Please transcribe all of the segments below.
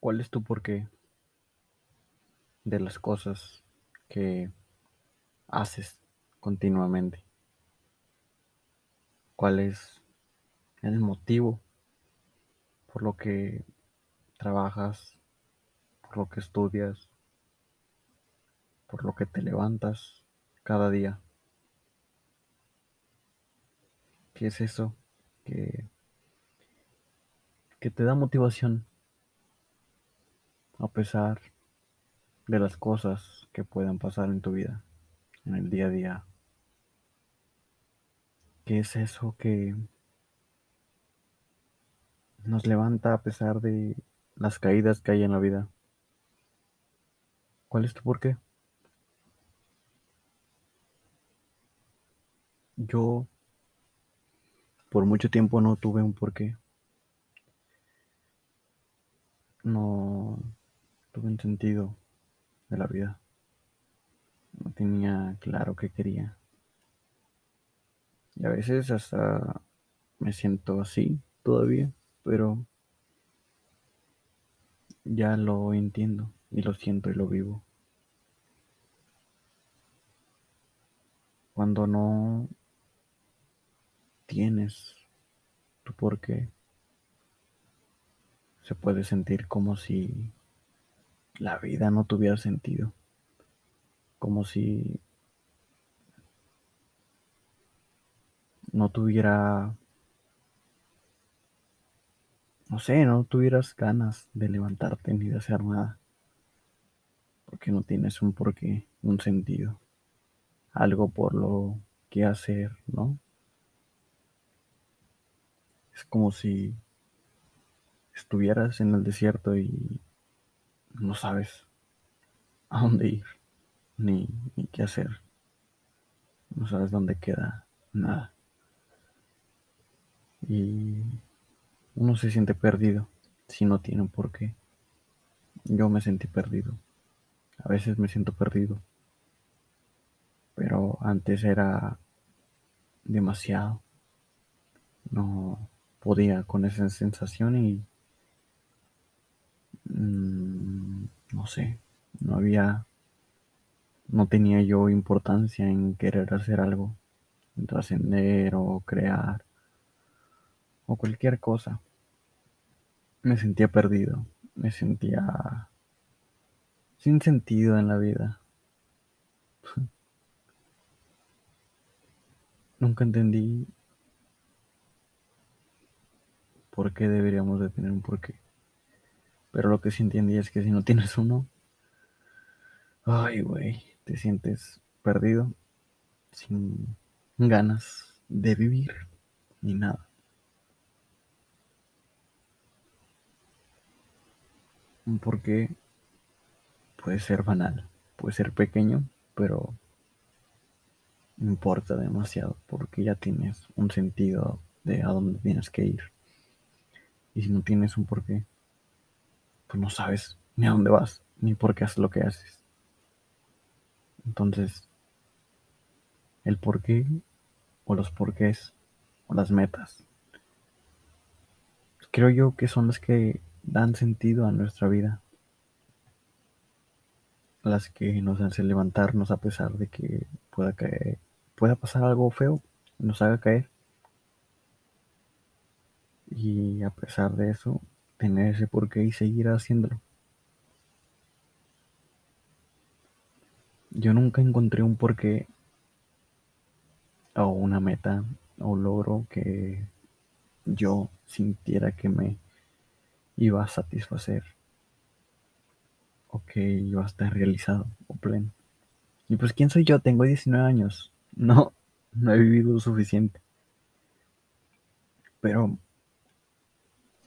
¿Cuál es tu porqué de las cosas que haces continuamente? ¿Cuál es el motivo por lo que trabajas, por lo que estudias, por lo que te levantas cada día? ¿Qué es eso que, que te da motivación a pesar de las cosas que puedan pasar en tu vida, en el día a día? ¿Qué es eso que nos levanta a pesar de las caídas que hay en la vida? ¿Cuál es tu porqué? Yo por mucho tiempo no tuve un porqué. No tuve sentido de la vida. No tenía claro qué quería. Y a veces hasta me siento así todavía, pero ya lo entiendo y lo siento y lo vivo. Cuando no tienes tu porqué, se puede sentir como si la vida no tuviera sentido, como si no tuviera, no sé, no tuvieras ganas de levantarte ni de hacer nada, porque no tienes un porqué, un sentido, algo por lo que hacer, ¿no? Es como si estuvieras en el desierto y no sabes a dónde ir, ni, qué hacer. No sabes dónde queda nada. Y uno se siente perdido si no tiene un porqué. Yo me sentí perdido. A veces me siento perdido. Pero antes era demasiado. No, podía con esa sensación y mmm, no sé, no había, no tenía yo importancia en querer hacer algo, en trascender o crear o cualquier cosa. Me sentía perdido, me sentía sin sentido en la vida. Nunca entendí por qué deberíamos de tener un porqué. Pero lo que sí entendí es que si no tienes uno, ay, güey, te sientes perdido, sin ganas de vivir, ni nada. Un porqué puede ser banal, puede ser pequeño, pero importa demasiado porque ya tienes un sentido de a dónde tienes que ir. Y si no tienes un porqué, pues no sabes ni a dónde vas, ni por qué haces lo que haces. Entonces, el porqué, o los porqués, o las metas, creo yo que son las que dan sentido a nuestra vida. Las que nos hacen levantarnos a pesar de que pueda caer, pueda pasar algo feo, nos haga caer y a pesar de eso, tener ese porqué y seguir haciéndolo. Yo nunca encontré un porqué o una meta o logro que yo sintiera que me iba a satisfacer o que iba a estar realizado o pleno. Y pues, ¿quién soy yo? Tengo 19 años. No, no he vivido lo suficiente. Pero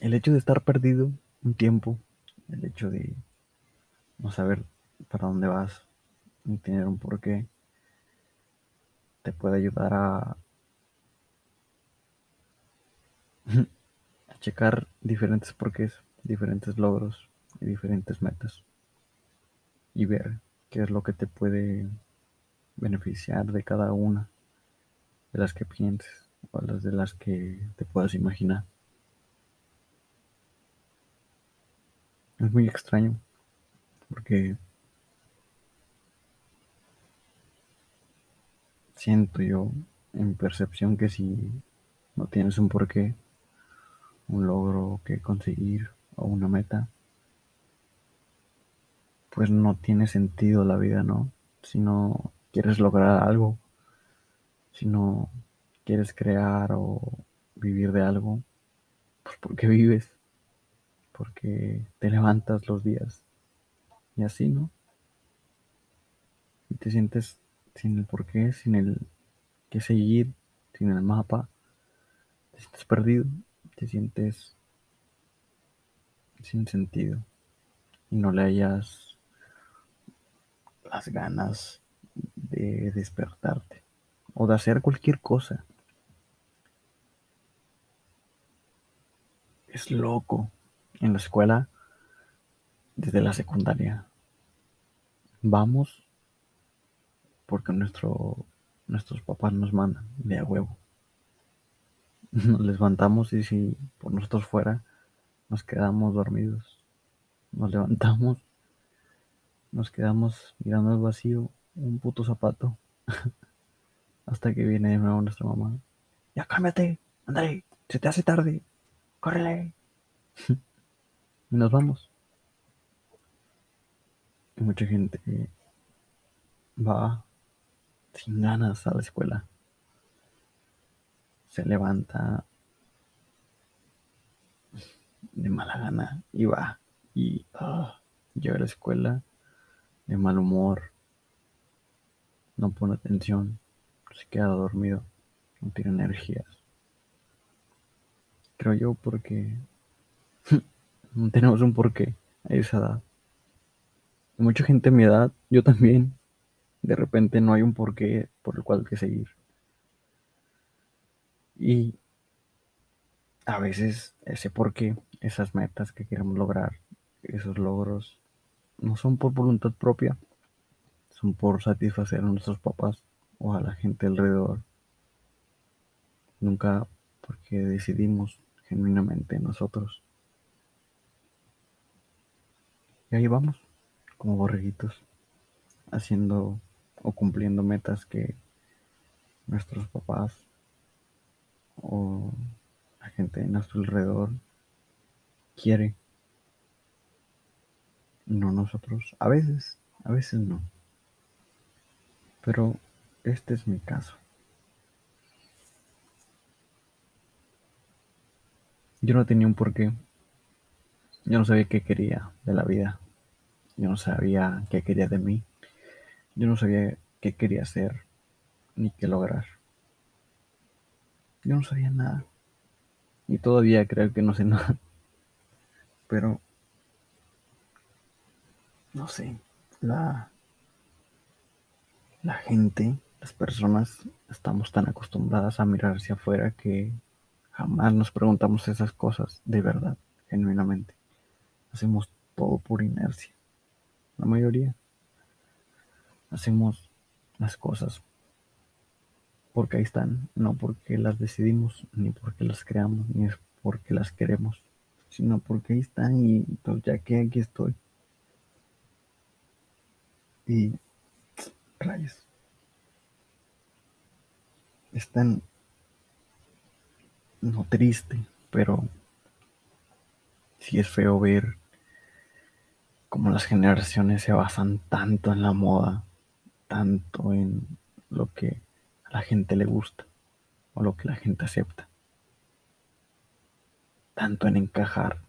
el hecho de estar perdido un tiempo, el hecho de no saber para dónde vas, ni tener un porqué, te puede ayudar a, a checar diferentes porqués, diferentes logros y diferentes metas y ver qué es lo que te puede beneficiar de cada una de las que pienses o las de las que te puedas imaginar. Es muy extraño porque siento yo en percepción que si no tienes un porqué, un logro que conseguir o una meta, pues no tiene sentido la vida, ¿no? Si no quieres lograr algo, si no quieres crear o vivir de algo, pues porque vives, porque te levantas los días y así, ¿no? Y te sientes sin el porqué, sin el que seguir, sin el mapa, te sientes perdido, te sientes sin sentido y no le hayas las ganas de despertarte o de hacer cualquier cosa. Es loco. En la escuela, desde la secundaria, vamos porque nuestro, nuestros papás nos mandan de a huevo. Nos levantamos y si por nosotros fuera, nos quedamos dormidos. Nos levantamos, nos quedamos mirando al vacío, un puto zapato, hasta que viene de nuevo nuestra mamá. Ya cámbiate, André, se te hace tarde, córrele. y nos vamos. Y mucha gente va sin ganas a la escuela. Se levanta de mala gana y va y ah, llega a la escuela de mal humor, no pone atención, se queda dormido, no tiene energías. Creo yo porque no tenemos un porqué a esa edad. mucha gente a mi edad, yo también, de repente no hay un porqué por el cual hay que seguir. Y a veces ese porqué, esas metas que queremos lograr, esos logros, no son por voluntad propia, son por satisfacer a nuestros papás o a la gente alrededor. Nunca porque decidimos genuinamente nosotros. Y ahí vamos, como borreguitos, haciendo o cumpliendo metas que nuestros papás o la gente de nuestro alrededor quiere. No nosotros. A veces, a veces no. Pero este es mi caso. Yo no tenía un porqué. Yo no sabía qué quería de la vida. Yo no sabía qué quería de mí. Yo no sabía qué quería hacer ni qué lograr. Yo no sabía nada. Y todavía creo que no sé nada. Pero, no sé, la, la gente, las personas, estamos tan acostumbradas a mirar hacia afuera que jamás nos preguntamos esas cosas de verdad, genuinamente. Hacemos todo por inercia. La mayoría hacemos las cosas porque ahí están, no porque las decidimos, ni porque las creamos, ni es porque las queremos, sino porque ahí están y pues ya que aquí estoy. Y rayos. Están no triste, pero sí es feo ver cómo las generaciones se basan tanto en la moda tanto en lo que a la gente le gusta o lo que la gente acepta, tanto en encajar.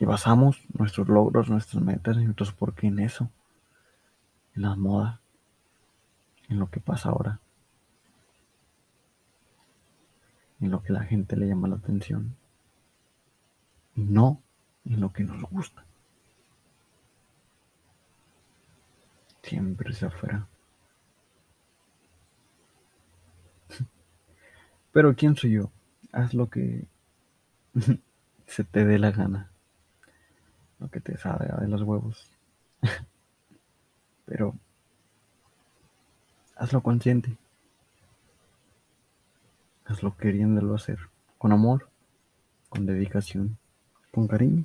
Y basamos nuestros logros, nuestras metas nuestros por qué en eso, en la moda, en lo que pasa ahora, en lo que la gente le llama la atención, no en lo que nos gusta. Siempre se afuera. Pero ¿quién soy yo? Haz lo que se te dé la gana. Lo que te salga de los huevos. Pero hazlo consciente. Hazlo queriéndolo hacer. Con amor, con dedicación con cariño.